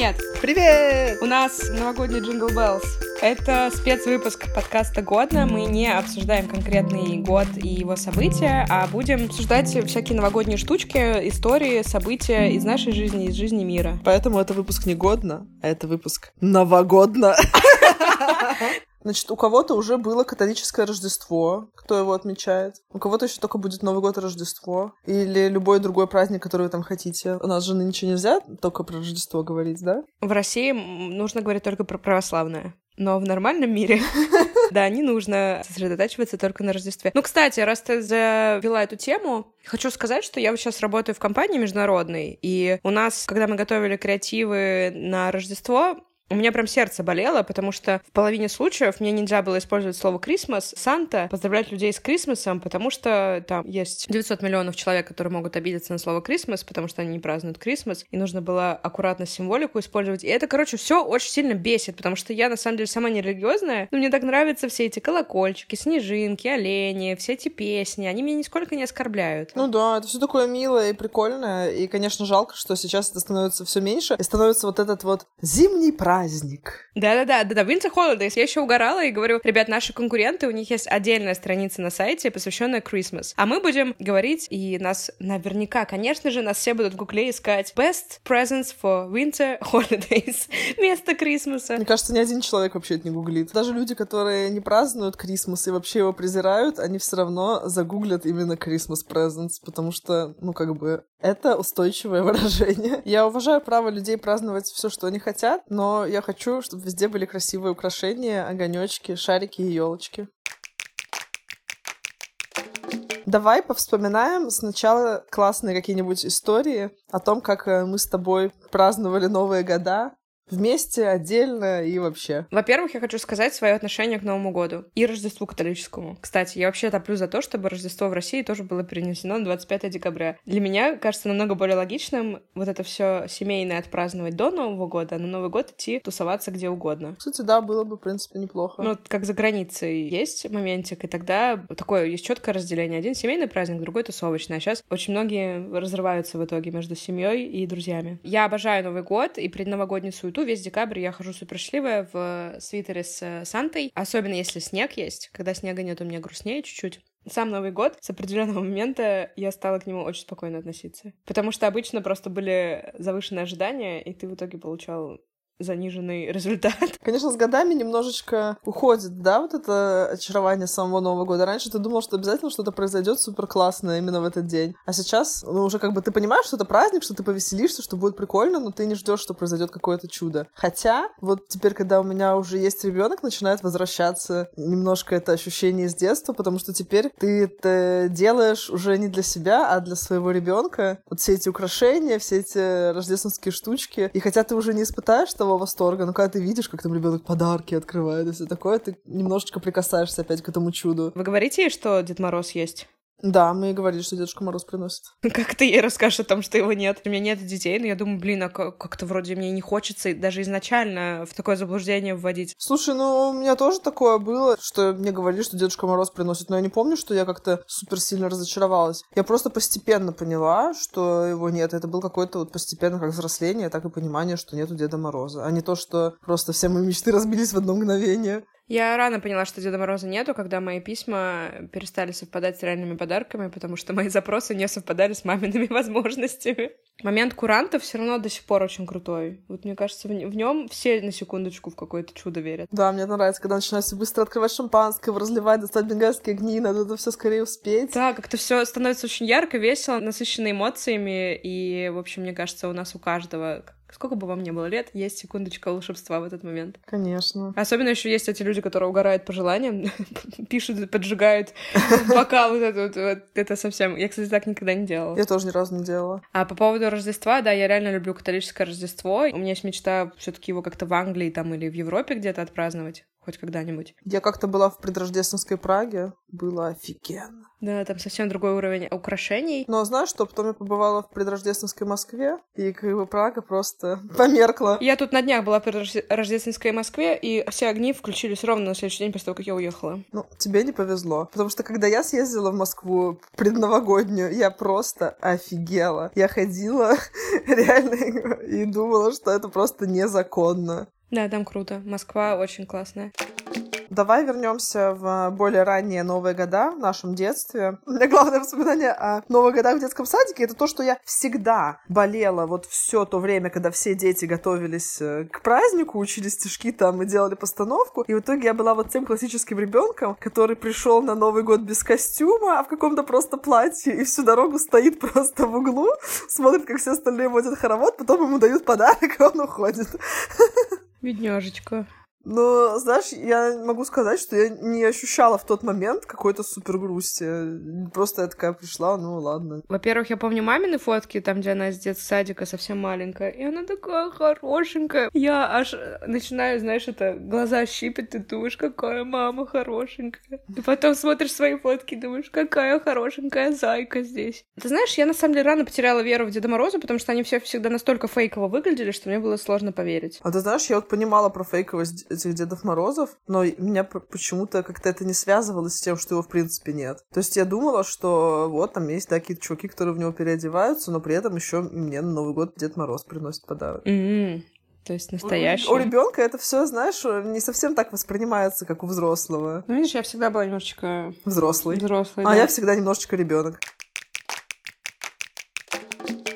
Привет! Привет! У нас новогодний Jingle Bells. Это спецвыпуск подкаста «Годно». Мы не обсуждаем конкретный год и его события, а будем обсуждать всякие новогодние штучки, истории, события из нашей жизни, из жизни мира. Поэтому это выпуск не годно, а это выпуск новогодно. Значит, у кого-то уже было католическое Рождество, кто его отмечает. У кого-то еще только будет Новый год и Рождество. Или любой другой праздник, который вы там хотите. У нас же ничего нельзя только про Рождество говорить, да? В России нужно говорить только про православное. Но в нормальном мире, да, не нужно сосредотачиваться только на Рождестве. Ну, кстати, раз ты завела эту тему, хочу сказать, что я вот сейчас работаю в компании международной, и у нас, когда мы готовили креативы на Рождество, у меня прям сердце болело, потому что в половине случаев мне нельзя было использовать слово «Крисмас», «Санта», поздравлять людей с Крисмасом, потому что там есть 900 миллионов человек, которые могут обидеться на слово «Крисмас», потому что они не празднуют Крисмас, и нужно было аккуратно символику использовать. И это, короче, все очень сильно бесит, потому что я, на самом деле, сама не религиозная, но мне так нравятся все эти колокольчики, снежинки, олени, все эти песни, они меня нисколько не оскорбляют. Ну да, это все такое милое и прикольное, и, конечно, жалко, что сейчас это становится все меньше, и становится вот этот вот зимний праздник, праздник. Да-да-да, да-да, Winter Holidays. Я еще угорала и говорю, ребят, наши конкуренты, у них есть отдельная страница на сайте, посвященная Christmas. А мы будем говорить, и нас наверняка, конечно же, нас все будут в гугле искать Best Presents for Winter Holidays вместо Крисмаса. Мне кажется, ни один человек вообще это не гуглит. Даже люди, которые не празднуют Крисмас и вообще его презирают, они все равно загуглят именно Christmas Presents, потому что, ну, как бы, это устойчивое выражение. Я уважаю право людей праздновать все, что они хотят, но я хочу, чтобы везде были красивые украшения, огонечки, шарики и елочки. Давай повспоминаем сначала классные какие-нибудь истории о том, как э, мы с тобой праздновали Новые года, Вместе, отдельно и вообще. Во-первых, я хочу сказать свое отношение к Новому году и Рождеству католическому. Кстати, я вообще топлю за то, чтобы Рождество в России тоже было перенесено на 25 декабря. Для меня кажется намного более логичным вот это все семейное отпраздновать до Нового года, а на Новый год идти тусоваться где угодно. Кстати, да, было бы, в принципе, неплохо. Ну, как за границей есть моментик, и тогда такое есть четкое разделение. Один семейный праздник, другой тусовочный. А сейчас очень многие разрываются в итоге между семьей и друзьями. Я обожаю Новый год и предновогоднюю суету году весь декабрь я хожу супер счастливая в свитере с э, Сантой, особенно если снег есть. Когда снега нет, у меня грустнее чуть-чуть. Сам Новый год, с определенного момента я стала к нему очень спокойно относиться. Потому что обычно просто были завышенные ожидания, и ты в итоге получал заниженный результат. Конечно, с годами немножечко уходит, да, вот это очарование самого Нового года. Раньше ты думал, что обязательно что-то произойдет супер классное именно в этот день. А сейчас, ну, уже как бы ты понимаешь, что это праздник, что ты повеселишься, что будет прикольно, но ты не ждешь, что произойдет какое-то чудо. Хотя, вот теперь, когда у меня уже есть ребенок, начинает возвращаться немножко это ощущение из детства, потому что теперь ты это делаешь уже не для себя, а для своего ребенка. Вот все эти украшения, все эти рождественские штучки. И хотя ты уже не испытаешь того, полного восторга. Но когда ты видишь, как там ребенок подарки открывает и все такое, ты немножечко прикасаешься опять к этому чуду. Вы говорите что Дед Мороз есть? Да, мы говорили, что Дедушка Мороз приносит. Как ты ей расскажешь о том, что его нет? У меня нет детей, но я думаю, блин, а как-то вроде мне не хочется даже изначально в такое заблуждение вводить. Слушай, ну у меня тоже такое было, что мне говорили, что Дедушка Мороз приносит, но я не помню, что я как-то супер сильно разочаровалась. Я просто постепенно поняла, что его нет. Это был какой-то вот постепенно как взросление, так и понимание, что нету Деда Мороза, а не то, что просто все мои мечты разбились в одно мгновение. Я рано поняла, что Деда Мороза нету, когда мои письма перестали совпадать с реальными подарками, потому что мои запросы не совпадали с мамиными возможностями. Момент куранта все равно до сих пор очень крутой. Вот мне кажется, в, нем все на секундочку в какое-то чудо верят. Да, мне нравится, когда начинают быстро открывать шампанское, разливать, достать бенгальские огни, надо это все скорее успеть. Да, как-то все становится очень ярко, весело, насыщенно эмоциями, и, в общем, мне кажется, у нас у каждого сколько бы вам ни было лет, есть секундочка волшебства в этот момент. Конечно. Особенно еще есть эти люди, которые угорают по желаниям, пишут, поджигают бокал, вот это, вот, вот, это совсем... Я, кстати, так никогда не делала. Я тоже ни разу не делала. А по поводу Рождества, да, я реально люблю католическое Рождество. У меня есть мечта все таки его как-то в Англии там или в Европе где-то отпраздновать. Хоть когда-нибудь. Я как-то была в предрождественской Праге, было офигенно. Да, там совсем другой уровень украшений. Но знаешь что, потом я побывала в предрождественской Москве, и как бы Прага просто померкла. Я тут на днях была в предрождественской Москве, и все огни включились ровно на следующий день после того, как я уехала. Ну, тебе не повезло. Потому что когда я съездила в Москву предновогоднюю, я просто офигела. Я ходила реально и думала, что это просто незаконно. Да, там круто. Москва очень классная. Давай вернемся в более ранние Новые года в нашем детстве. У меня главное воспоминание о Новых годах в детском садике это то, что я всегда болела вот все то время, когда все дети готовились э, к празднику, учили стишки там и делали постановку. И в итоге я была вот тем классическим ребенком, который пришел на Новый год без костюма, а в каком-то просто платье и всю дорогу стоит просто в углу, смотрит, как все остальные водят хоровод, потом ему дают подарок, и он уходит. Бедняжечка. Но, знаешь, я могу сказать, что я не ощущала в тот момент какой-то супер грусти. Просто я такая пришла, ну ладно. Во-первых, я помню мамины фотки, там, где она из детсадика совсем маленькая, и она такая хорошенькая. Я аж начинаю, знаешь, это глаза щипят, ты думаешь, какая мама хорошенькая. И потом смотришь свои фотки и думаешь, какая хорошенькая зайка здесь. Ты знаешь, я на самом деле рано потеряла веру в Деда Мороза, потому что они все всегда настолько фейково выглядели, что мне было сложно поверить. А ты знаешь, я вот понимала про фейковость этих Дедов Морозов, но меня почему-то как-то это не связывалось с тем, что его в принципе нет. То есть я думала, что вот там есть такие чуваки, которые в него переодеваются, но при этом еще мне на Новый год Дед Мороз приносит подарок. Mm-hmm. То есть настоящий. У, у ребенка это все, знаешь, не совсем так воспринимается, как у взрослого. Ну, видишь, я всегда была немножечко взрослый. Взрослый. А да. я всегда немножечко ребенок.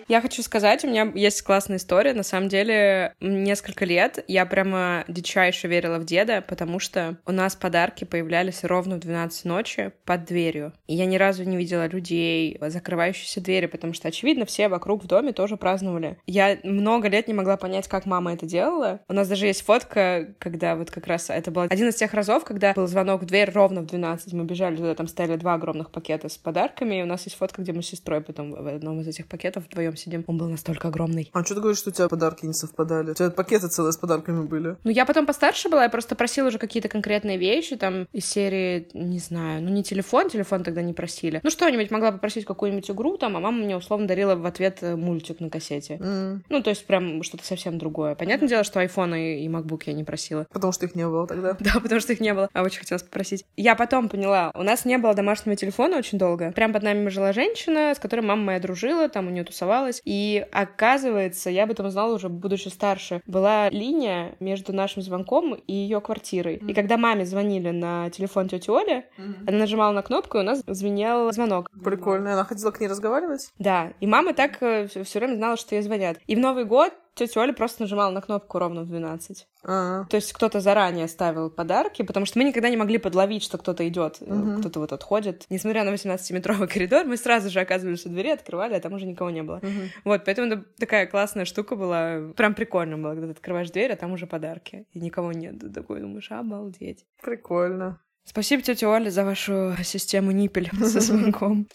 Я хочу сказать, у меня есть классная история. На самом деле, несколько лет я прямо дичайше верила в деда, потому что у нас подарки появлялись ровно в 12 ночи под дверью. И я ни разу не видела людей, закрывающиеся двери, потому что, очевидно, все вокруг в доме тоже праздновали. Я много лет не могла понять, как мама это делала. У нас даже есть фотка, когда вот как раз это был один из тех разов, когда был звонок в дверь ровно в 12. Мы бежали туда, там стояли два огромных пакета с подарками, и у нас есть фотка, где мы с сестрой потом в одном из этих пакетов вдвоем сидим. Он был настолько огромный. А что ты говоришь, что у тебя подарки не совпадали? У тебя пакеты целые с подарками были. Ну, я потом постарше была, я просто просила уже какие-то конкретные вещи, там, из серии, не знаю, ну, не телефон, телефон тогда не просили. Ну, что-нибудь могла попросить какую-нибудь игру, там, а мама мне условно дарила в ответ э, мультик на кассете. Mm. Ну, то есть прям что-то совсем другое. Понятное дело, что iPhone и, и MacBook я не просила. Потому что их не было тогда. Да, потому что их не было. А очень хотелось попросить. Я потом поняла, у нас не было домашнего телефона очень долго. Прям под нами жила женщина, с которой мама моя дружила, там у нее тусовалась. И оказывается, я об этом узнала уже будучи старше, была линия между нашим звонком и ее квартирой. Mm-hmm. И когда маме звонили на телефон тети Оли, mm-hmm. она нажимала на кнопку, и у нас звенел звонок. Прикольно. Она хотела к ней разговаривать? Да. И мама так э, все время знала, что ей звонят. И в Новый год тетя Оля просто нажимала на кнопку ровно в 12. А-а. То есть кто-то заранее ставил подарки, потому что мы никогда не могли подловить, что кто-то идет, Мгм. кто-то вот отходит. Несмотря на 18-метровый коридор, мы сразу же оказывались у двери, открывали, а там уже никого не было. Мгм. Вот, поэтому это такая классная штука была. Прям прикольно было, когда ты открываешь дверь, а там уже подарки. И никого нет. Ты такой думаешь, обалдеть. Прикольно. Спасибо, тетя Оля, за вашу систему ниппель со звонком.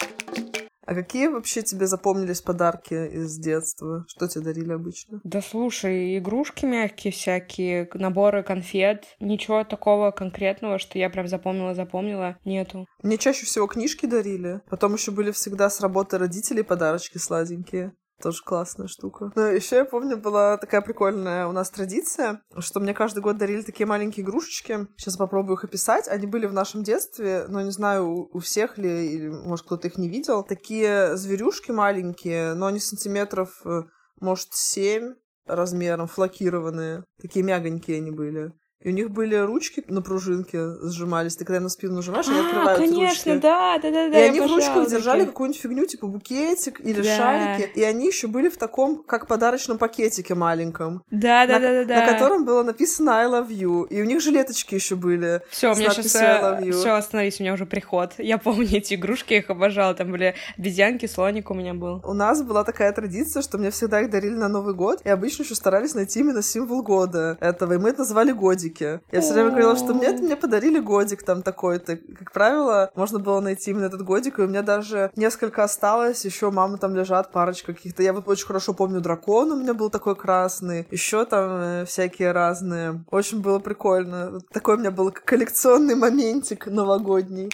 А какие вообще тебе запомнились подарки из детства? Что тебе дарили обычно? Да слушай, игрушки мягкие всякие, наборы конфет. Ничего такого конкретного, что я прям запомнила-запомнила, нету. Мне чаще всего книжки дарили. Потом еще были всегда с работы родителей подарочки сладенькие. Тоже классная штука. Но еще я помню, была такая прикольная у нас традиция, что мне каждый год дарили такие маленькие игрушечки. Сейчас попробую их описать. Они были в нашем детстве, но не знаю, у- всех ли, или, может, кто-то их не видел. Такие зверюшки маленькие, но они сантиметров, э, может, семь размером, флокированные. Такие мягонькие они были. И у них были ручки на пружинке сжимались. Ты когда на спину нажимаешь, они А, открываются конечно, ручки. да, да, да, И да. я они в ручках держали какую-нибудь фигню, типа букетик или Да. шарики. И они еще были в таком, как подарочном пакетике маленьком. Да, да, на, да, да, да. на котором было написано I love you. И у них жилеточки еще были. Все, у меня сейчас все остановись, у меня уже приход. Я помню эти игрушки, я их обожала. Там были обезьянки, слоник у меня был. У нас была такая традиция, что мне всегда их дарили на Новый год, и обычно еще старались найти именно символ года этого, и мы это называли годике. Я все время говорила, что мне, мне подарили годик там такой-то. Как правило, можно было найти именно этот годик, и у меня даже несколько осталось. Еще мама там лежат, парочка каких-то. Я вот очень хорошо помню дракон у меня был такой красный. Еще там э, всякие разные. Очень было прикольно. Такой у меня был коллекционный моментик новогодний.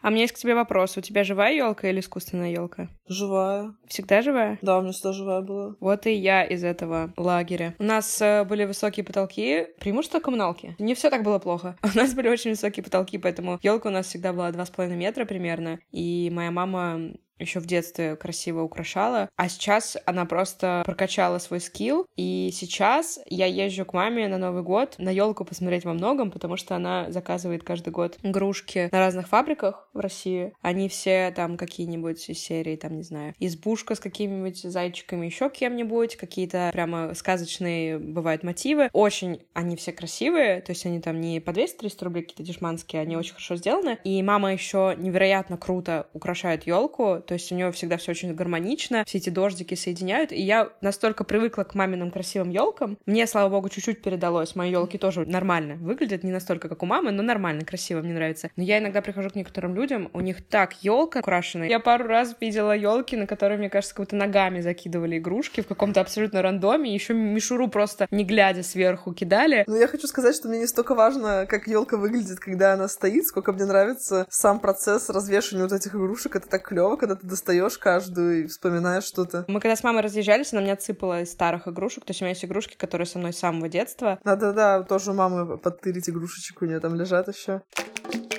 А у меня есть к тебе вопрос. У тебя живая елка или искусственная елка? Живая. Всегда живая? Да, у меня всегда живая была. Вот и я из этого лагеря. У нас э, были высокие потолки, преимущество коммуналки. Не все так было плохо. У нас были очень высокие потолки, поэтому елка у нас всегда была 2,5 метра примерно. И моя мама еще в детстве красиво украшала, а сейчас она просто прокачала свой скилл, и сейчас я езжу к маме на Новый год на елку посмотреть во многом, потому что она заказывает каждый год игрушки на разных фабриках в России. Они все там какие-нибудь из серии, там, не знаю, избушка с какими-нибудь зайчиками, еще кем-нибудь, какие-то прямо сказочные бывают мотивы. Очень они все красивые, то есть они там не по 200-300 рублей какие-то дешманские, они очень хорошо сделаны. И мама еще невероятно круто украшает елку, то есть у нее всегда все очень гармонично, все эти дождики соединяют, и я настолько привыкла к маминым красивым елкам, мне, слава богу, чуть-чуть передалось, мои елки тоже нормально выглядят, не настолько, как у мамы, но нормально, красиво, мне нравится. Но я иногда прихожу к некоторым людям, у них так елка украшена. Я пару раз видела елки, на которые, мне кажется, как будто ногами закидывали игрушки в каком-то абсолютно рандоме, еще мишуру просто не глядя сверху кидали. Но я хочу сказать, что мне не столько важно, как елка выглядит, когда она стоит, сколько мне нравится сам процесс развешивания вот этих игрушек. Это так клево, когда ты достаешь каждую и вспоминаешь что-то. Мы когда с мамой разъезжались, она меня цыпала из старых игрушек. То есть у меня есть игрушки, которые со мной с самого детства. Да-да-да, тоже у мамы подтырить игрушечек у нее там лежат еще.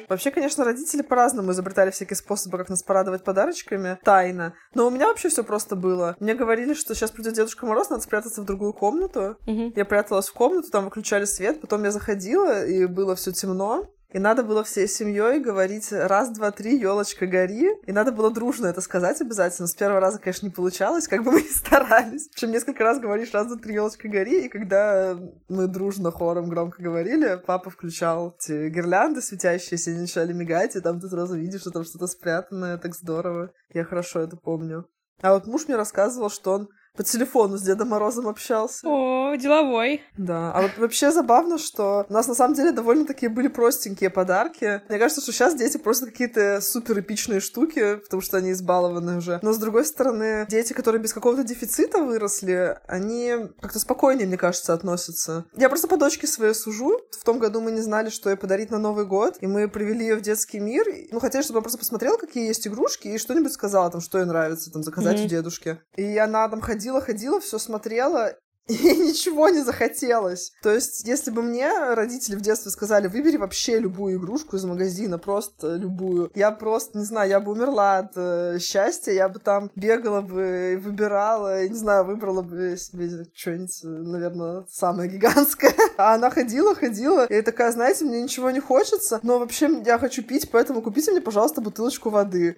Вообще, конечно, родители по-разному изобретали всякие способы, как нас порадовать подарочками. Тайно. Но у меня вообще все просто было. Мне говорили, что сейчас придет Дедушка Мороз, надо спрятаться в другую комнату. Угу. Я пряталась в комнату, там выключали свет, потом я заходила, и было все темно. И надо было всей семьей говорить раз, два, три, елочка гори. И надо было дружно это сказать обязательно. С первого раза, конечно, не получалось, как бы мы ни старались. Причем несколько раз говоришь раз, два, три, елочка гори. И когда мы дружно хором громко говорили, папа включал эти гирлянды светящиеся, они начали мигать, и там ты сразу видишь, что там что-то спрятанное, так здорово. Я хорошо это помню. А вот муж мне рассказывал, что он по телефону с Дедом Морозом общался. О, деловой. Да, а вот вообще забавно, что у нас на самом деле довольно такие были простенькие подарки. Мне кажется, что сейчас дети просто какие-то супер эпичные штуки, потому что они избалованы уже. Но с другой стороны, дети, которые без какого-то дефицита выросли, они как-то спокойнее, мне кажется, относятся. Я просто по дочке своей сужу. В том году мы не знали, что ей подарить на Новый год, и мы привели ее в детский мир. Ну, хотели, чтобы она просто посмотрела, какие есть игрушки, и что-нибудь сказала, там, что ей нравится, там, заказать mm-hmm. у дедушки. И она там ходила ходила-ходила, все смотрела, и ничего не захотелось. То есть, если бы мне родители в детстве сказали, выбери вообще любую игрушку из магазина, просто любую, я просто, не знаю, я бы умерла от э, счастья, я бы там бегала бы, выбирала, не знаю, выбрала бы себе что-нибудь, наверное, самое гигантское. А она ходила, ходила, и такая, знаете, мне ничего не хочется, но вообще я хочу пить, поэтому купите мне, пожалуйста, бутылочку воды.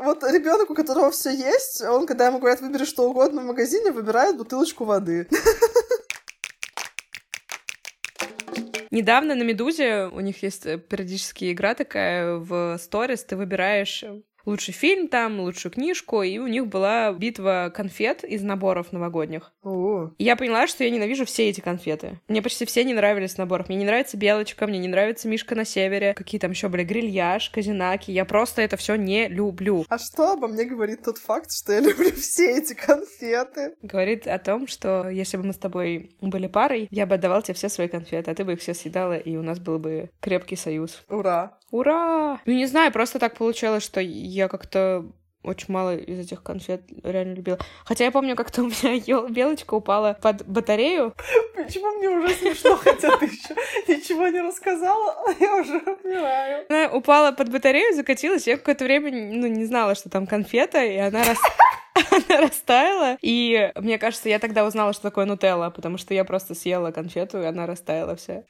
Вот ребенок, у которого все есть, он, когда ему говорят, выбери что угодно в магазине, выбирает бутылочку воды. Недавно на Медузе у них есть э, периодически игра такая в сторис, ты выбираешь лучший фильм там, лучшую книжку, и у них была битва конфет из наборов новогодних. О. Я поняла, что я ненавижу все эти конфеты. Мне почти все не нравились наборов. Мне не нравится Белочка, мне не нравится Мишка на севере, какие там еще были грильяж, казинаки. Я просто это все не люблю. А что обо мне говорит тот факт, что я люблю все эти конфеты? Говорит о том, что если бы мы с тобой были парой, я бы отдавал тебе все свои конфеты, а ты бы их все съедала, и у нас был бы крепкий союз. Ура! Ура! Ну, не знаю, просто так получилось, что я как-то очень мало из этих конфет реально любила. Хотя я помню, как-то у меня белочка упала под батарею. Почему мне уже смешно, хотя ты еще ничего не рассказала, а я уже умираю. Она упала под батарею, закатилась, я какое-то время ну, не знала, что там конфета, и она рас... она растаяла. И мне кажется, я тогда узнала, что такое нутелла, потому что я просто съела конфету, и она растаяла вся.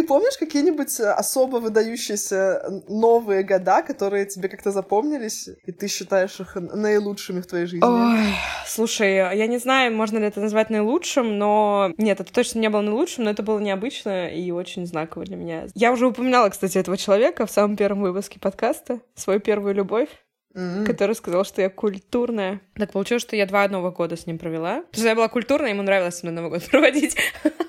Ты помнишь какие-нибудь э, особо выдающиеся новые года, которые тебе как-то запомнились, и ты считаешь их наилучшими в твоей жизни? Ой, слушай, я не знаю, можно ли это назвать наилучшим, но... Нет, это точно не было наилучшим, но это было необычно и очень знаково для меня. Я уже упоминала, кстати, этого человека в самом первом выпуске подкаста, свою первую любовь. Mm-hmm. который сказал, что я культурная. Так получилось, что я два Нового года с ним провела. Потому что я была культурная, ему нравилось со мной Новый год проводить.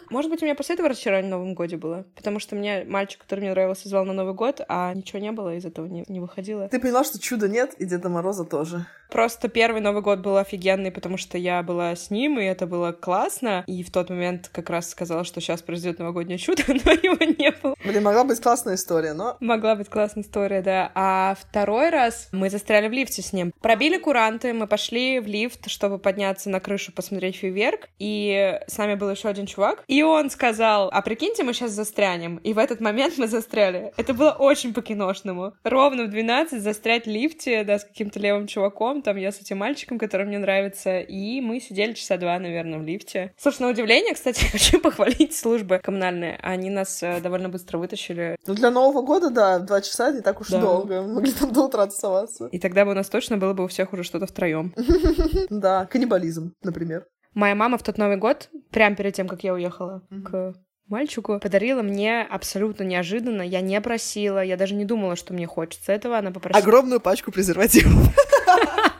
Может быть, у меня после этого разочарование в Новом годе было. Потому что мне мальчик, который мне нравился, звал на Новый год, а ничего не было, из этого не, не выходило. Ты поняла, что чуда нет, и Деда Мороза тоже. Просто первый Новый год был офигенный, потому что я была с ним, и это было классно. И в тот момент как раз сказала, что сейчас произойдет новогоднее чудо, но его не было. Блин, могла быть классная история, но... Могла быть классная история, да. А второй раз мы застряли в лифте с ним. Пробили куранты, мы пошли в лифт, чтобы подняться на крышу, посмотреть фейерверк, и с нами был еще один чувак, и он сказал, а прикиньте, мы сейчас застрянем. И в этот момент мы застряли. Это было очень по-киношному. Ровно в 12 застрять в лифте, да, с каким-то левым чуваком, там я с этим мальчиком, который мне нравится, и мы сидели часа два, наверное, в лифте. Слушай, на удивление, кстати, хочу похвалить службы коммунальные. Они нас э, довольно быстро вытащили. Ну, для Нового года, да, два часа не так уж да. долго. Мы могли там до утра тусоваться. И тогда бы у нас точно было бы у всех уже что-то втроем. Да, каннибализм, например. Моя мама в тот Новый год, прямо перед тем, как я уехала к мальчику, подарила мне абсолютно неожиданно. Я не просила, я даже не думала, что мне хочется этого. Она попросила... Огромную пачку презервативов.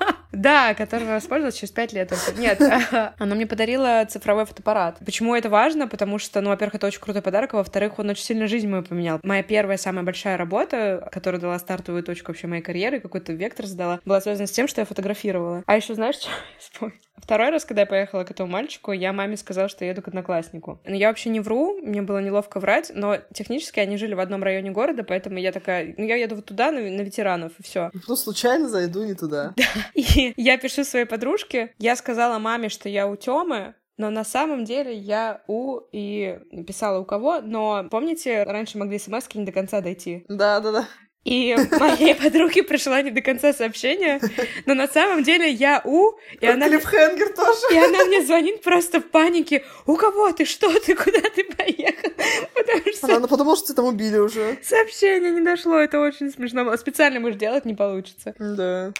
Да, которого воспользовалась через пять лет. Нет, она мне подарила цифровой фотоаппарат. Почему это важно? Потому что, ну, во-первых, это очень крутой подарок, а во-вторых, он очень сильно жизнь мою поменял. Моя первая, самая большая работа, которая дала стартовую точку вообще моей карьеры, какой-то вектор задала, была связана с тем, что я фотографировала. А еще знаешь, что я вспомнила? Второй раз, когда я поехала к этому мальчику, я маме сказала, что еду к однокласснику. Но я вообще не вру, мне было неловко врать, но технически они жили в одном районе города, поэтому я такая, ну я еду вот туда, на, на ветеранов, и все. Ну, случайно зайду не туда. Да. И я пишу своей подружке, я сказала маме, что я у Тёмы, но на самом деле я у и писала у кого, но помните, раньше могли смс не до конца дойти? Да, да, да. И моей подруге пришла не до конца сообщение, но на самом деле я у, и она... Клиффхенгер тоже. И она мне звонит просто в панике. У кого ты? Что ты? Куда ты поехал? Потому что... Она подумала, что тебя там убили уже. Сообщение не дошло, это очень смешно. Специально мы же делать не получится. Да.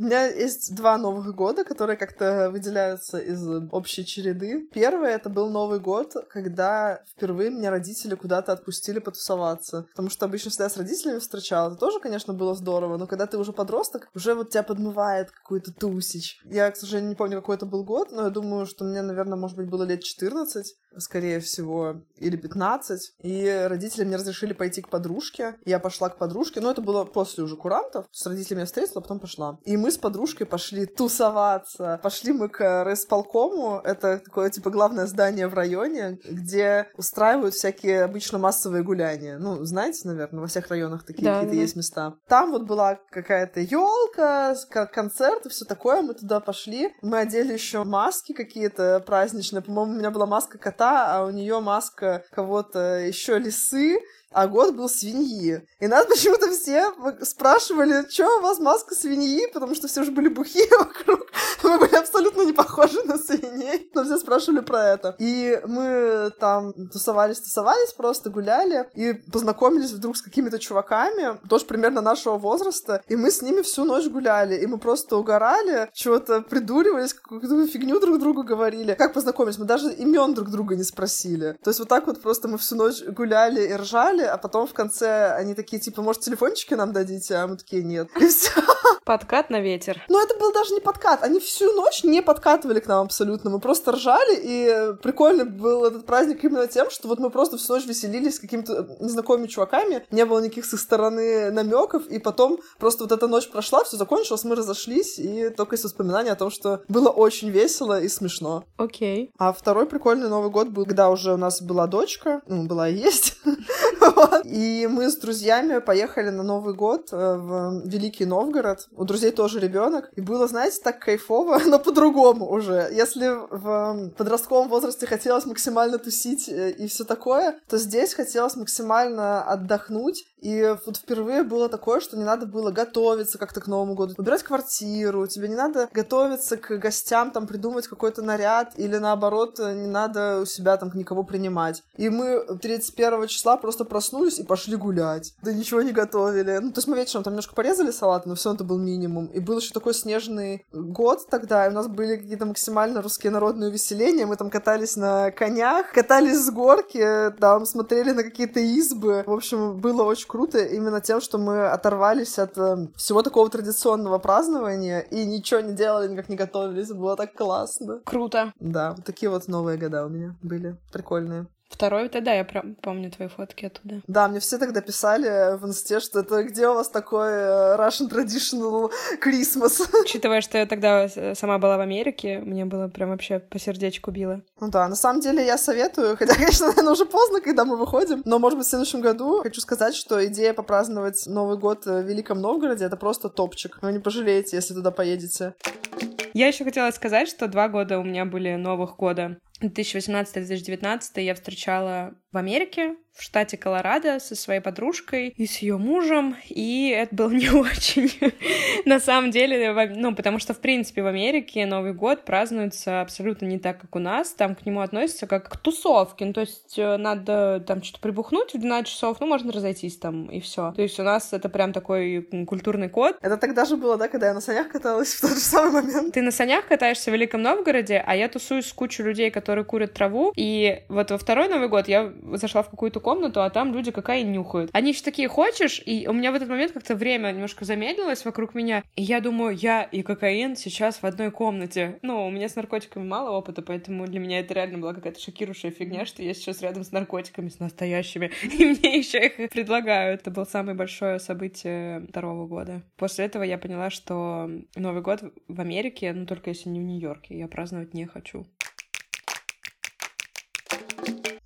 У меня есть два Новых года, которые как-то выделяются из общей череды. Первый — это был Новый год, когда впервые меня родители куда-то отпустили потусоваться. Потому что обычно всегда с родителями встречала. Это тоже, конечно, было здорово, но когда ты уже подросток, уже вот тебя подмывает какой-то тусич. Я, к сожалению, не помню, какой это был год, но я думаю, что мне, наверное, может быть, было лет 14 скорее всего, или 15, и родители мне разрешили пойти к подружке. Я пошла к подружке, но это было после уже курантов. С родителями я встретила, а потом пошла. И мы с подружкой пошли тусоваться. Пошли мы к райсполкому, это такое, типа, главное здание в районе, где устраивают всякие обычно массовые гуляния. Ну, знаете, наверное, во всех районах такие да, какие-то да. есть места. Там вот была какая-то елка, концерт и все такое. Мы туда пошли. Мы одели еще маски какие-то праздничные. По-моему, у меня была маска кота, а у нее маска кого-то еще лисы а год был свиньи. И нас почему-то все спрашивали, что у вас маска свиньи, потому что все уже были бухие вокруг. Мы были абсолютно не похожи на свиней, но все спрашивали про это. И мы там тусовались, тусовались, просто гуляли и познакомились вдруг с какими-то чуваками, тоже примерно нашего возраста, и мы с ними всю ночь гуляли, и мы просто угорали, чего-то придуривались, какую-то фигню друг другу говорили. Как познакомились? Мы даже имен друг друга не спросили. То есть вот так вот просто мы всю ночь гуляли и ржали, а потом в конце они такие, типа, может, телефончики нам дадите? А мы такие, нет. И все. Подкат на ветер. Но это был даже не подкат. Они всю ночь не подкатывали к нам абсолютно. Мы просто ржали, и прикольно был этот праздник именно тем, что вот мы просто всю ночь веселились с какими-то незнакомыми чуваками, не было никаких с их стороны намеков, и потом просто вот эта ночь прошла, все закончилось, мы разошлись, и только из воспоминаний о том, что было очень весело и смешно. Окей. Okay. А второй прикольный Новый год был, когда уже у нас была дочка, ну, была и есть, И мы с друзьями поехали на Новый год э, в Великий Новгород. У друзей тоже ребенок. И было, знаете, так кайфово, но по-другому уже. Если в подростковом возрасте хотелось максимально тусить э, и все такое, то здесь хотелось максимально отдохнуть. И вот впервые было такое, что не надо было готовиться как-то к Новому году, выбирать квартиру, тебе не надо готовиться к гостям, там, придумать какой-то наряд, или наоборот, не надо у себя там никого принимать. И мы 31 числа просто проснулись и пошли гулять. Да ничего не готовили. Ну, то есть мы вечером там немножко порезали салат, но все это был минимум. И был еще такой снежный год тогда, и у нас были какие-то максимально русские народные увеселения. Мы там катались на конях, катались с горки, там смотрели на какие-то избы. В общем, было очень круто именно тем, что мы оторвались от э, всего такого традиционного празднования и ничего не делали, никак не готовились. Было так классно. Круто. Да, вот такие вот новые года у меня были. Прикольные. Второй, тогда я прям помню твои фотки оттуда. Да, мне все тогда писали в инсте, что это где у вас такой э, Russian Traditional Christmas? Учитывая, что я тогда сама была в Америке, мне было прям вообще по сердечку било. Ну да, на самом деле я советую, хотя, конечно, наверное, уже поздно, когда мы выходим, но, может быть, в следующем году хочу сказать, что идея попраздновать Новый год в Великом Новгороде — это просто топчик. Вы не пожалеете, если туда поедете. Я еще хотела сказать, что два года у меня были Новых года. 2018-2019 я встречала в Америке, в штате Колорадо со своей подружкой и с ее мужем, и это было не очень. На самом деле, ну, потому что, в принципе, в Америке Новый год празднуется абсолютно не так, как у нас. Там к нему относятся как к тусовке. Ну, то есть э, надо там что-то прибухнуть в 12 часов, ну, можно разойтись там, и все. То есть у нас это прям такой культурный код. Это тогда же было, да, когда я на санях каталась в тот же самый момент? Ты на санях катаешься в Великом Новгороде, а я тусуюсь с кучей людей, которые курят траву, и вот во второй Новый год я зашла в какую-то комнату, а там люди какая нюхают. Они еще такие, хочешь? И у меня в этот момент как-то время немножко замедлилось вокруг меня, и я думаю, я и кокаин сейчас в одной комнате. Ну, у меня с наркотиками мало опыта, поэтому для меня это реально была какая-то шокирующая фигня, что я сейчас рядом с наркотиками, с настоящими, и мне еще их предлагают. Это было самое большое событие второго года. После этого я поняла, что Новый год в Америке, ну, только если не в Нью-Йорке, я праздновать не хочу.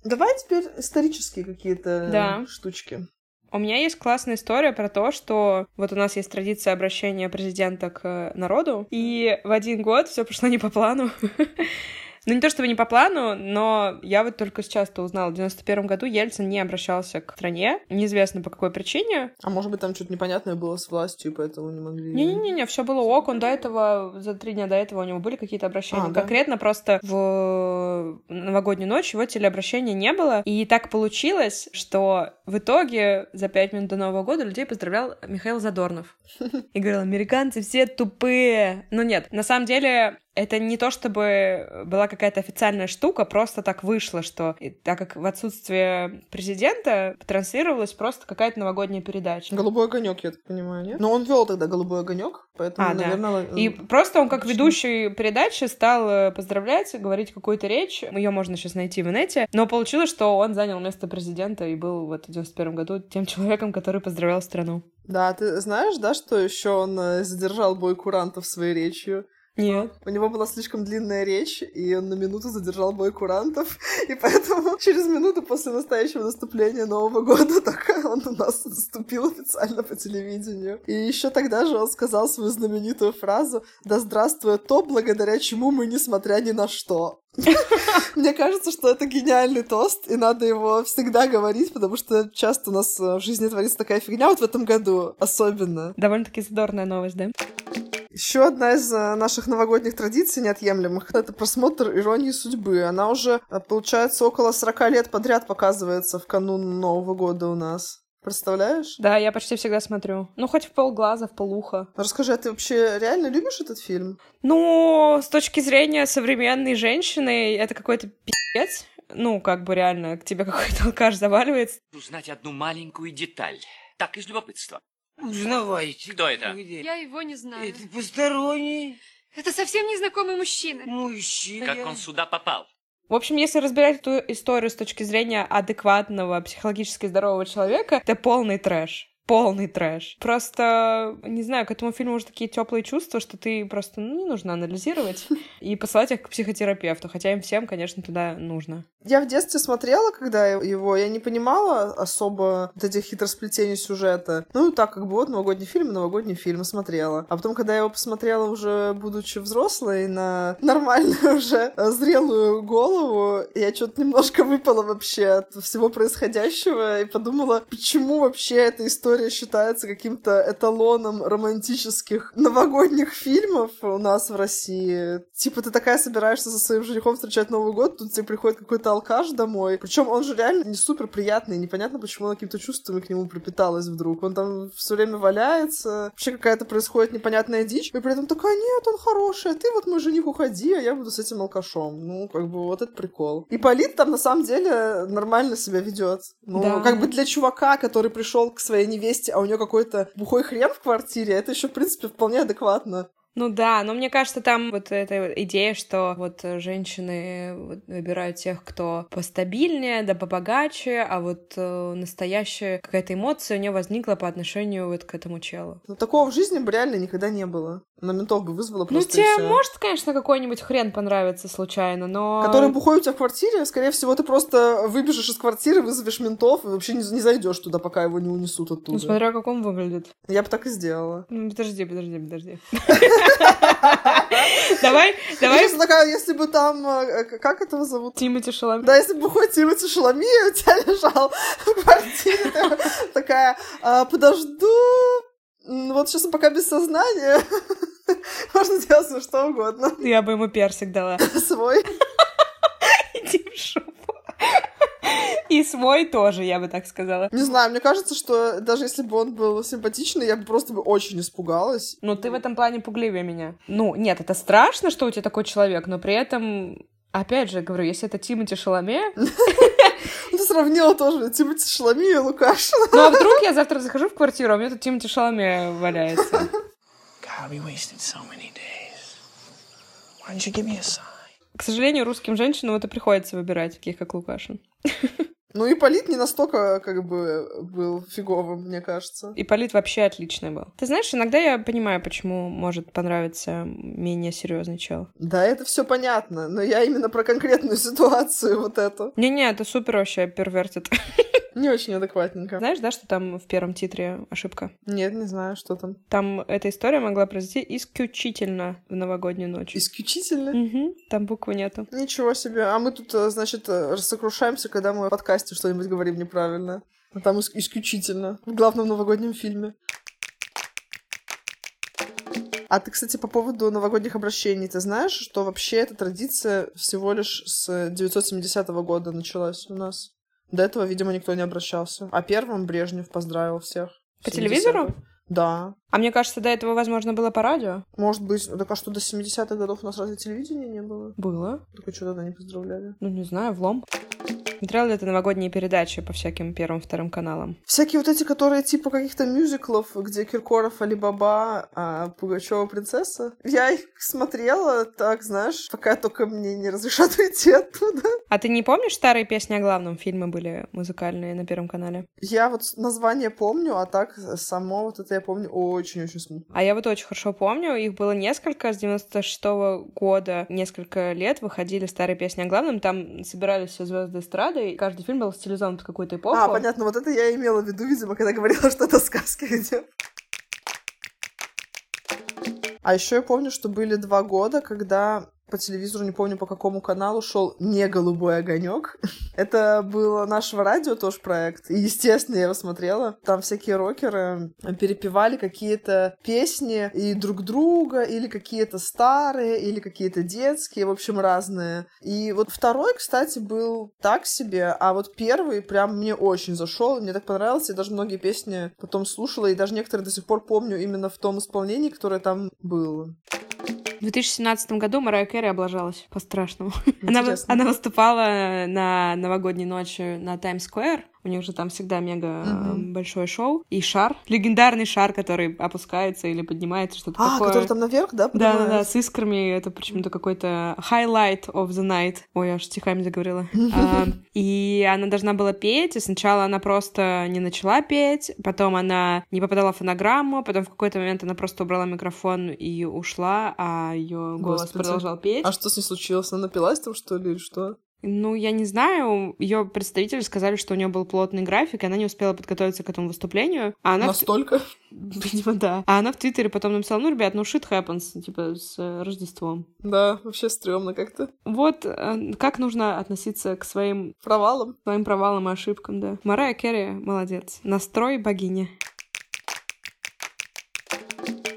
Давай теперь исторические какие-то да. штучки. У меня есть классная история про то, что вот у нас есть традиция обращения президента к народу, и в один год все пошло не по плану. Ну, не то чтобы не по плану, но я вот только сейчас то узнала. В 91 году Ельцин не обращался к стране. Неизвестно по какой причине. А может быть, там что-то непонятное было с властью, поэтому не могли... Не-не-не, все было ок. Он до этого, за три дня до этого у него были какие-то обращения. А, да? Конкретно просто в новогоднюю ночь его телеобращения не было. И так получилось, что в итоге за пять минут до Нового года людей поздравлял Михаил Задорнов. И говорил, американцы все тупые. Ну нет, на самом деле это не то, чтобы была какая-то официальная штука, просто так вышло, что так как в отсутствие президента транслировалась просто какая-то новогодняя передача. Голубой огонек, я так понимаю, нет? Но он вел тогда голубой огонек, поэтому, а, наверное. Да. И просто он как ведущий передачи стал э, поздравлять, говорить какую-то речь. Ее можно сейчас найти в инете. Но получилось, что он занял место президента и был вот в 91 году тем человеком, который поздравлял страну. Да, ты знаешь, да, что еще он э, задержал бой курантов своей речью? Нет. У него была слишком длинная речь, и он на минуту задержал бой курантов, и поэтому через минуту после настоящего наступления Нового года так он у нас наступил официально по телевидению. И еще тогда же он сказал свою знаменитую фразу «Да здравствует то, благодаря чему мы, несмотря ни на что». Мне кажется, что это гениальный тост, и надо его всегда говорить, потому что часто у нас в жизни творится такая фигня, вот в этом году особенно. Довольно-таки задорная новость, да? Еще одна из э, наших новогодних традиций неотъемлемых — это просмотр «Иронии судьбы». Она уже, э, получается, около 40 лет подряд показывается в канун Нового года у нас. Представляешь? Да, я почти всегда смотрю. Ну, хоть в полглаза, в полуха. Расскажи, а ты вообще реально любишь этот фильм? Ну, с точки зрения современной женщины, это какой-то пи***ц. Ну, как бы реально, к тебе какой-то алкаш заваливается. Узнать одну маленькую деталь. Так, из любопытства. Узнавайте. Кто это? Где? Я его не знаю. Это посторонний. Это совсем незнакомый мужчина. Мужчина. Как он сюда попал? В общем, если разбирать эту историю с точки зрения адекватного, психологически здорового человека, это полный трэш полный трэш. Просто, не знаю, к этому фильму уже такие теплые чувства, что ты просто ну, не нужно анализировать и посылать их к психотерапевту, хотя им всем, конечно, туда нужно. Я в детстве смотрела, когда его, я не понимала особо вот этих хитросплетений сюжета. Ну, так как бы вот новогодний фильм, новогодний фильм смотрела. А потом, когда я его посмотрела уже будучи взрослой, на нормальную уже зрелую голову, я что-то немножко выпала вообще от всего происходящего и подумала, почему вообще эта история история считается каким-то эталоном романтических новогодних фильмов у нас в России. Типа ты такая собираешься со своим женихом встречать Новый год, тут тебе приходит какой-то алкаш домой. Причем он же реально не супер приятный, непонятно, почему она каким-то чувствами к нему припиталась вдруг. Он там все время валяется, вообще какая-то происходит непонятная дичь, и при этом такая, нет, он хороший, а ты вот мой жених уходи, а я буду с этим алкашом. Ну, как бы вот это прикол. И Полит там на самом деле нормально себя ведет. Ну, Да. как бы для чувака, который пришел к своей невесте, а у нее какой-то бухой хрен в квартире, это еще, в принципе, вполне адекватно. Ну да, но мне кажется, там вот эта идея, что вот э, женщины вот выбирают тех, кто постабильнее, да побогаче, а вот э, настоящая какая-то эмоция у нее возникла по отношению вот к этому челу. Но такого в жизни бы реально никогда не было. На ментов бы вызвала Ну, просто и тебе может, конечно, какой-нибудь хрен понравиться случайно, но... Который бухой у тебя в квартире, скорее всего, ты просто выбежишь из квартиры, вызовешь ментов и вообще не, не зайдешь туда, пока его не унесут оттуда. Ну, смотря как он выглядит. Я бы так и сделала. Ну, Подожди, подожди, подожди. Давай, Я давай честно такая, если бы там... э, Как этого зовут? Тимати Шалами. Да, если бы бухой Тимати Шаламия у тебя лежал в квартире, такая, «А, подожду, вот сейчас он пока без сознания, можно делать всё что угодно. Я бы ему персик дала. Свой. Иди в жопу. И свой тоже, я бы так сказала. Не знаю, мне кажется, что даже если бы он был симпатичный, я бы просто бы очень испугалась. Ну, ты в этом плане пугливее меня. Ну, нет, это страшно, что у тебя такой человек, но при этом, опять же, говорю, если это Тимати Шаломе, Ну, Ты сравнила тоже Тимати Шаламия и Лукашина. ну а вдруг я завтра захожу в квартиру, а у меня тут Тимати Шаломе валяется. К сожалению, русским женщинам это приходится выбирать, таких как Лукашин. Ну и Полит не настолько, как бы, был фиговым, мне кажется. И Полит вообще отличный был. Ты знаешь, иногда я понимаю, почему может понравиться менее серьезный чел. Да, это все понятно, но я именно про конкретную ситуацию вот эту. Не-не, это супер вообще первертит. Не очень адекватненько. Знаешь, да, что там в первом титре ошибка? Нет, не знаю, что там. Там эта история могла произойти исключительно в новогоднюю ночь. Исключительно? Мгм, там буквы нету. Ничего себе. А мы тут, э, значит, э, сокрушаемся, когда мы в подкасте что-нибудь говорим неправильно. А там ис- исключительно. В главном новогоднем фильме. А ты, кстати, по поводу новогодних обращений, ты знаешь, что вообще эта традиция всего лишь с 970 года началась у нас? До этого, видимо, никто не обращался. А первым Брежнев поздравил всех. По В 70-х. телевизору? Да. А мне кажется, до этого, возможно, было по радио. Может быть, так а что до 70-х годов у нас разве телевидения не было? Было. Только что тогда не поздравляли? Ну, не знаю, влом. Смотрела ли ты новогодние передачи по всяким первым, вторым каналам? Всякие вот эти, которые типа каких-то мюзиклов, где Киркоров, Али-Баба, а Пугачева принцесса. Я их смотрела, так, знаешь, пока только мне не разрешат уйти оттуда. А ты не помнишь старые песни о главном? Фильмы были музыкальные на Первом канале. Я вот название помню, а так само вот это я помню очень-очень смутно. А я вот очень хорошо помню, их было несколько, с 96 года, несколько лет выходили старые песни о главном, там собирались все звезды эстрады, и каждый фильм был стилизован под какую-то эпоху. А, понятно, вот это я имела в виду, видимо, когда говорила, что это сказки идет. А еще я помню, что были два года, когда по телевизору, не помню по какому каналу, шел не голубой огонек. Это было нашего радио тоже проект. И, естественно, я его смотрела. Там всякие рокеры перепевали какие-то песни и друг друга, или какие-то старые, или какие-то детские, в общем, разные. И вот второй, кстати, был так себе, а вот первый прям мне очень зашел, мне так понравился, я даже многие песни потом слушала, и даже некоторые до сих пор помню именно в том исполнении, которое там было. 2017 году Марая Кэрри облажалась по-страшному. Она, она выступала на новогодней ночи на Таймс-сквер. У них же там всегда мега э, большое шоу. И шар, легендарный шар, который опускается или поднимается, что-то А, такое. который там наверх, да? Да, да, да, с искрами. Это почему-то какой-то highlight of the night. Ой, я аж стихами заговорила. А, И она должна была петь, и сначала она просто не начала петь, потом она не попадала в фонограмму, потом в какой-то момент она просто убрала микрофон и ушла, а ее голос Господи. продолжал петь. А что с ней случилось? Она напилась там, что ли, или что? Ну, я не знаю, ее представители сказали, что у нее был плотный график, и она не успела подготовиться к этому выступлению. А она Настолько? Видимо, да. А она в Твиттере потом написала, ну, ребят, ну, shit happens, типа, с э, Рождеством. Да, вообще стрёмно как-то. Вот э, как нужно относиться к своим, Провалом. своим провалам и ошибкам, да. Марая Керри молодец. Настрой богини.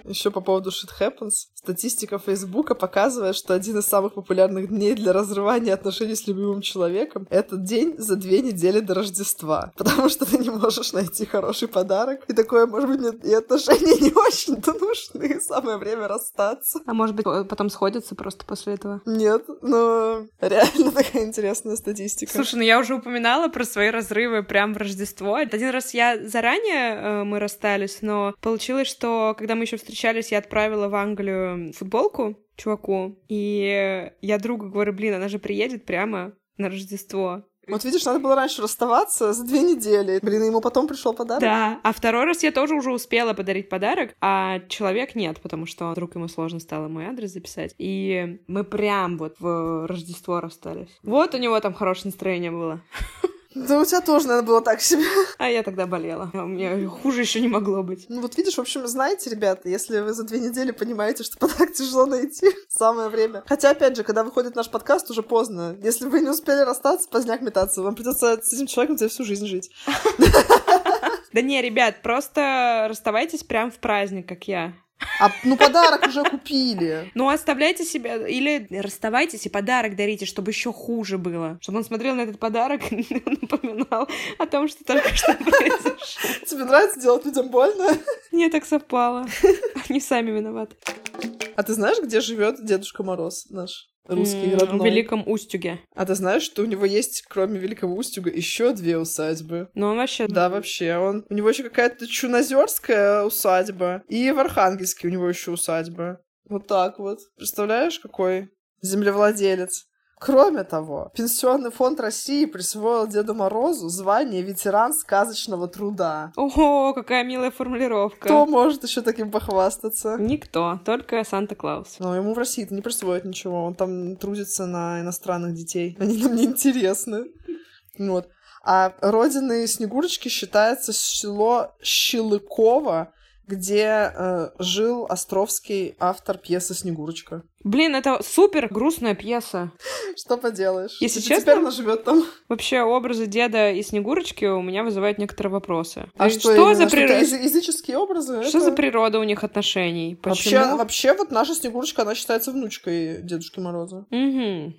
Еще по поводу Shit Happens. Статистика Фейсбука показывает, что один из самых популярных дней для разрывания отношений с любимым человеком — это день за две недели до Рождества. Потому что ты не можешь найти хороший подарок. И такое, может быть, нет, и отношения не очень-то нужны. Самое время расстаться. А может быть, потом сходятся просто после этого? Нет, но реально такая интересная статистика. Слушай, ну я уже упоминала про свои разрывы прям в Рождество. Один раз я заранее э, мы расстались, но получилось, что когда мы еще встречались, я отправила в Англию футболку чуваку, и я другу говорю, блин, она же приедет прямо на Рождество. Вот видишь, надо было раньше расставаться за две недели. Блин, ему потом пришел подарок. Да, а второй раз я тоже уже успела подарить подарок, а человек нет, потому что вдруг ему сложно стало мой адрес записать. И мы прям вот в Рождество расстались. Вот у него там хорошее настроение было. Да у тебя тоже, наверное, было так себе. А я тогда болела. У меня хуже еще не могло быть. Ну вот видишь, в общем, знаете, ребята, если вы за две недели понимаете, что подарок тяжело найти, самое время. Хотя, опять же, когда выходит наш подкаст, уже поздно. Если вы не успели расстаться, поздняк метаться. Вам придется с этим человеком тебе всю жизнь жить. Да не, ребят, просто расставайтесь прям в праздник, как я. А, ну, подарок уже купили. Ну, оставляйте себя, или расставайтесь и подарок дарите, чтобы еще хуже было. Чтобы он смотрел на этот подарок и напоминал о том, что только что произошло. Тебе нравится делать людям больно? Мне так совпало. Они сами виноваты. А ты знаешь, где живет Дедушка Мороз наш? Русский родной. В Великом Устюге. А ты знаешь, что у него есть, кроме Великого Устюга, еще две усадьбы? Ну, он вообще... Да, вообще. Он... У него еще какая-то Чунозерская усадьба, и в Архангельске у него еще усадьба. Вот так вот. Представляешь, какой землевладелец? Кроме того, Пенсионный фонд России присвоил Деду Морозу звание ветеран сказочного труда. Ого, какая милая формулировка. Кто может еще таким похвастаться? Никто, только Санта-Клаус. Но ему в России-то не присвоят ничего, он там трудится на иностранных детей. Они нам не интересны. Вот. А родиной Снегурочки считается село Щелыково, где э, жил Островский автор пьесы «Снегурочка». Блин, это супер грустная пьеса. Что поделаешь? Если честно, теперь она живет там. Вообще образы деда и Снегурочки у меня вызывают некоторые вопросы. А что, что, за природа? языческие образы? Что Это- за природа у них отношений? Вообще, Почему? вообще, вот наша Снегурочка, она считается внучкой Дедушки Мороза. Мгм.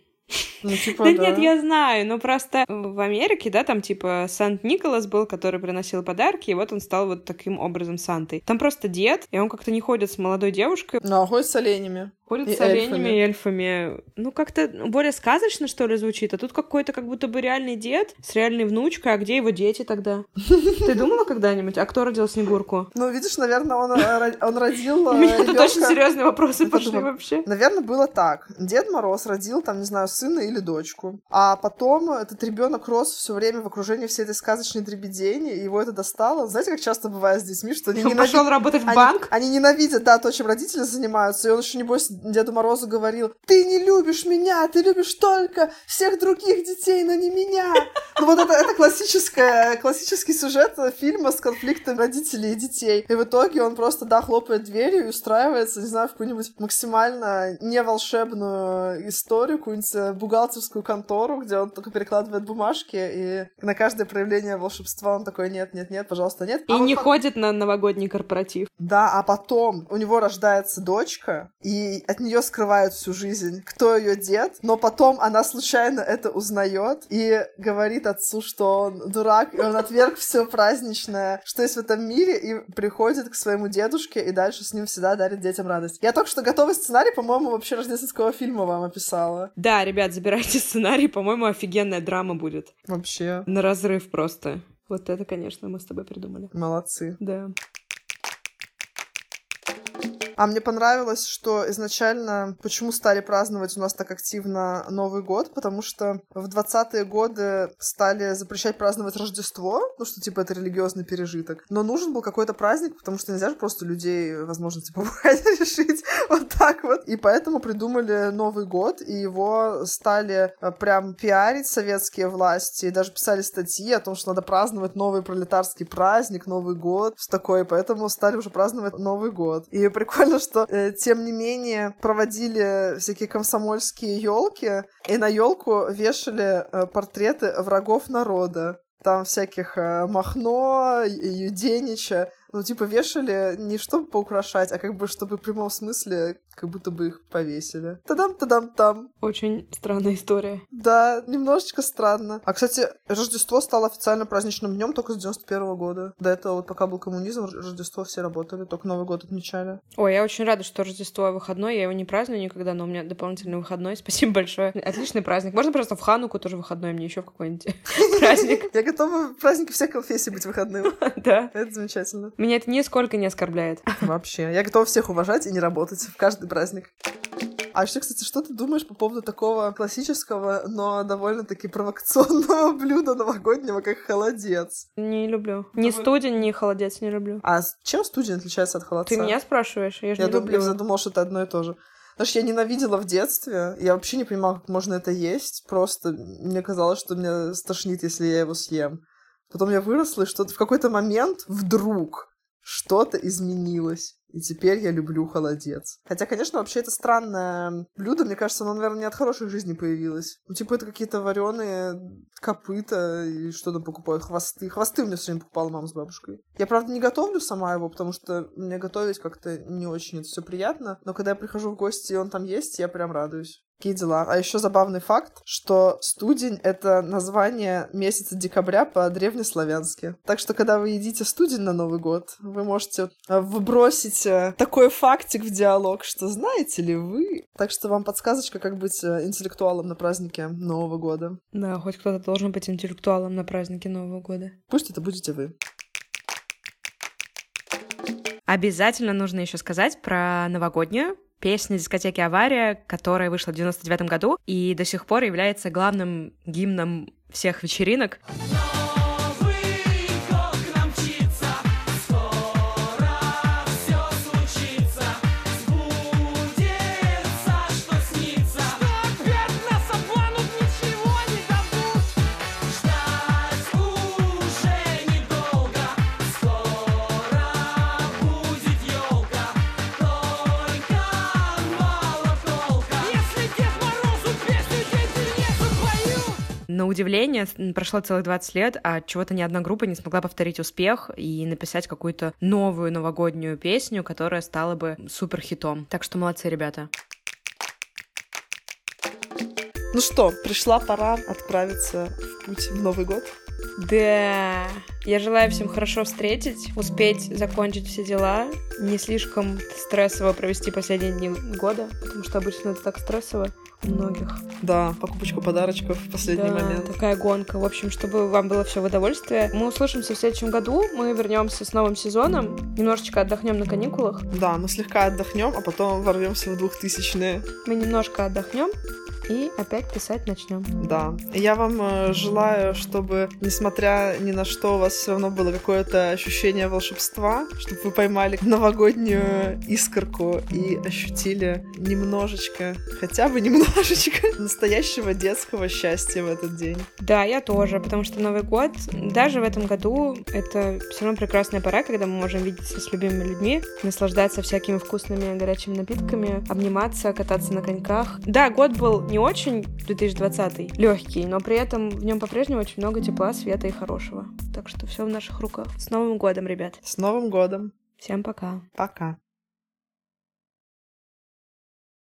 Ну, типа, Да да. нет, я знаю, но просто в Америке, да, там типа Сант-Николас был, который приносил подарки, и вот он стал вот таким образом Сантой. Там просто дед, и он как-то не ходит с молодой девушкой, Ну, а ходит с оленями. И с оленями эльфами. и эльфами. Ну, как-то более сказочно, что ли, звучит, а тут какой-то как будто бы реальный дед с реальной внучкой, а где его дети тогда? Ты думала когда-нибудь, а кто родил Снегурку? Ну, видишь, наверное, он, э, он родил У меня тут очень серьезные вопросы Я пошли подумала, вообще. Наверное, было так. Дед Мороз родил, там, не знаю, сына или дочку. А потом этот ребенок рос все время в окружении всей этой сказочной дребедени, и его это достало. Знаете, как часто бывает с детьми, что они Он ненавидят... пошел работать в Они, банк? они ненавидят, да, то, чем родители занимаются. И он еще, небось, Деду Морозу говорил, ты не любишь меня, ты любишь только всех других детей, но не меня. Ну вот это, это классическая, классический сюжет фильма с конфликтом родителей и детей. И в итоге он просто, да, хлопает дверью и устраивается, не знаю, в какую-нибудь максимально не волшебную историю, какую-нибудь э, бухгалтерскую контору, где он только перекладывает бумажки, и на каждое проявление волшебства он такой, нет, нет, нет, пожалуйста, нет. И А вот не по- ходит на новогодний корпоратив. да, а потом у него рождается дочка, и от нее скрывают всю жизнь, кто ее дед, но потом она случайно это узнает и говорит отцу, что он дурак, и он отверг все праздничное, что есть в этом мире, и приходит к своему дедушке, и дальше с ним всегда дарит детям радость. Я только что готовый сценарий, по-моему, вообще рождественского фильма вам описала. Да, ребят, забирайте сценарий, по-моему, офигенная драма будет. Вообще. На разрыв просто. Вот это, конечно, мы с тобой придумали. Молодцы. Да. А мне понравилось, что изначально, почему стали праздновать у нас так активно Новый год, потому что в 20-е годы стали запрещать праздновать Рождество, ну что типа это религиозный пережиток. Но нужен был какой-то праздник, потому что нельзя же просто людей, возможно, типа бухать решить вот так вот. И поэтому придумали Новый год, и его стали э, прям пиарить советские власти, и даже писали статьи о том, что надо праздновать новый пролетарский праздник, Новый год, все такое, поэтому стали уже праздновать Новый год. И прикольно, что э, тем не менее проводили всякие комсомольские елки, и на елку вешали э, портреты врагов народа. Там всяких э, Махно, Юденича. Ну, типа, вешали не чтобы поукрашать, а как бы, чтобы в прямом смысле, как будто бы их повесили. Тадам-тадам-там. Очень странная история. Да, немножечко странно. А, кстати, Рождество стало официально праздничным днем только с 91 года. До этого, вот пока был коммунизм, Рождество все работали, только Новый год отмечали. Ой, я очень рада, что Рождество выходной. Я его не праздную никогда, но у меня дополнительный выходной. Спасибо большое. Отличный праздник. Можно просто в Хануку тоже выходной, мне еще в какой-нибудь праздник. Я готова в празднике всех конфессий быть выходным. Да. Это замечательно. Меня это нисколько не оскорбляет. Вообще. Я готова всех уважать и не работать в каждый праздник. А еще, кстати, что ты думаешь по поводу такого классического, но довольно-таки провокационного блюда новогоднего, как холодец? Не люблю. Ни студень, ни холодец не люблю. А чем студень отличается от холодца? Ты меня спрашиваешь? Я же Я не дум- люблю. я задумала, что это одно и то же. Потому что я ненавидела в детстве. Я вообще не понимала, как можно это есть. Просто мне казалось, что меня стошнит, если я его съем. Потом я выросла, и что-то в какой-то момент вдруг что-то изменилось. И теперь я люблю холодец. Хотя, конечно, вообще это странное блюдо. Мне кажется, оно, наверное, не от хорошей жизни появилось. Ну, типа, это какие-то вареные копыта и что-то покупают, хвосты. Хвосты у меня все время покупала мама с бабушкой. Я, правда, не готовлю сама его, потому что мне готовить как-то не очень это все приятно. Но когда я прихожу в гости, и он там есть, я прям радуюсь. Такие дела. А еще забавный факт, что студень — это название месяца декабря по-древнеславянски. Так что, когда вы едите студень на Новый год, вы можете выбросить э, такой фактик в диалог, что знаете ли вы? Так что вам подсказочка, как быть э, интеллектуалом на празднике Нового года. Да, хоть кто-то должен быть интеллектуалом на празднике Нового года. Пусть это будете вы. Обязательно нужно еще сказать про новогоднюю песню дискотеки «Авария», которая вышла в 99 году и до сих пор является главным гимном всех вечеринок. На удивление, прошло целых 20 лет, а чего-то ни одна группа не смогла повторить успех и написать какую-то новую новогоднюю песню, которая стала бы супер хитом. Так что молодцы, ребята. Ну что, пришла пора отправиться в путь в Новый год. Да, я желаю всем хорошо встретить, успеть закончить все дела, не слишком стрессово провести последние дни года, потому что обычно это так стрессово у многих. Да, покупочка подарочков в последний Да, момент. такая гонка. В общем, чтобы вам было все в удовольствие. Мы услышимся в следующем году. Мы вернемся с новым сезоном. Немножечко отдохнем на каникулах. Да, мы слегка отдохнем, а потом ворвемся в двухтысячные. Мы немножко отдохнем и опять писать начнем. Да. Я вам э, желаю, чтобы, несмотря ни на что, у вас все равно было какое-то ощущение волшебства, чтобы вы поймали новогоднюю искорку и ощутили немножечко, хотя бы немножечко настоящего детского счастья в этот день. Да, я тоже, потому что Новый год, даже в этом году, это все равно прекрасная пора, когда мы можем видеться с любимыми людьми, наслаждаться всякими вкусными горячими напитками, обниматься, кататься на коньках. Да, год был не очень 2020 легкий, но при этом в нем по-прежнему очень много тепла, света и хорошего. Так что все в наших руках. С Новым годом, ребят. С Новым годом! Всем пока. Пока!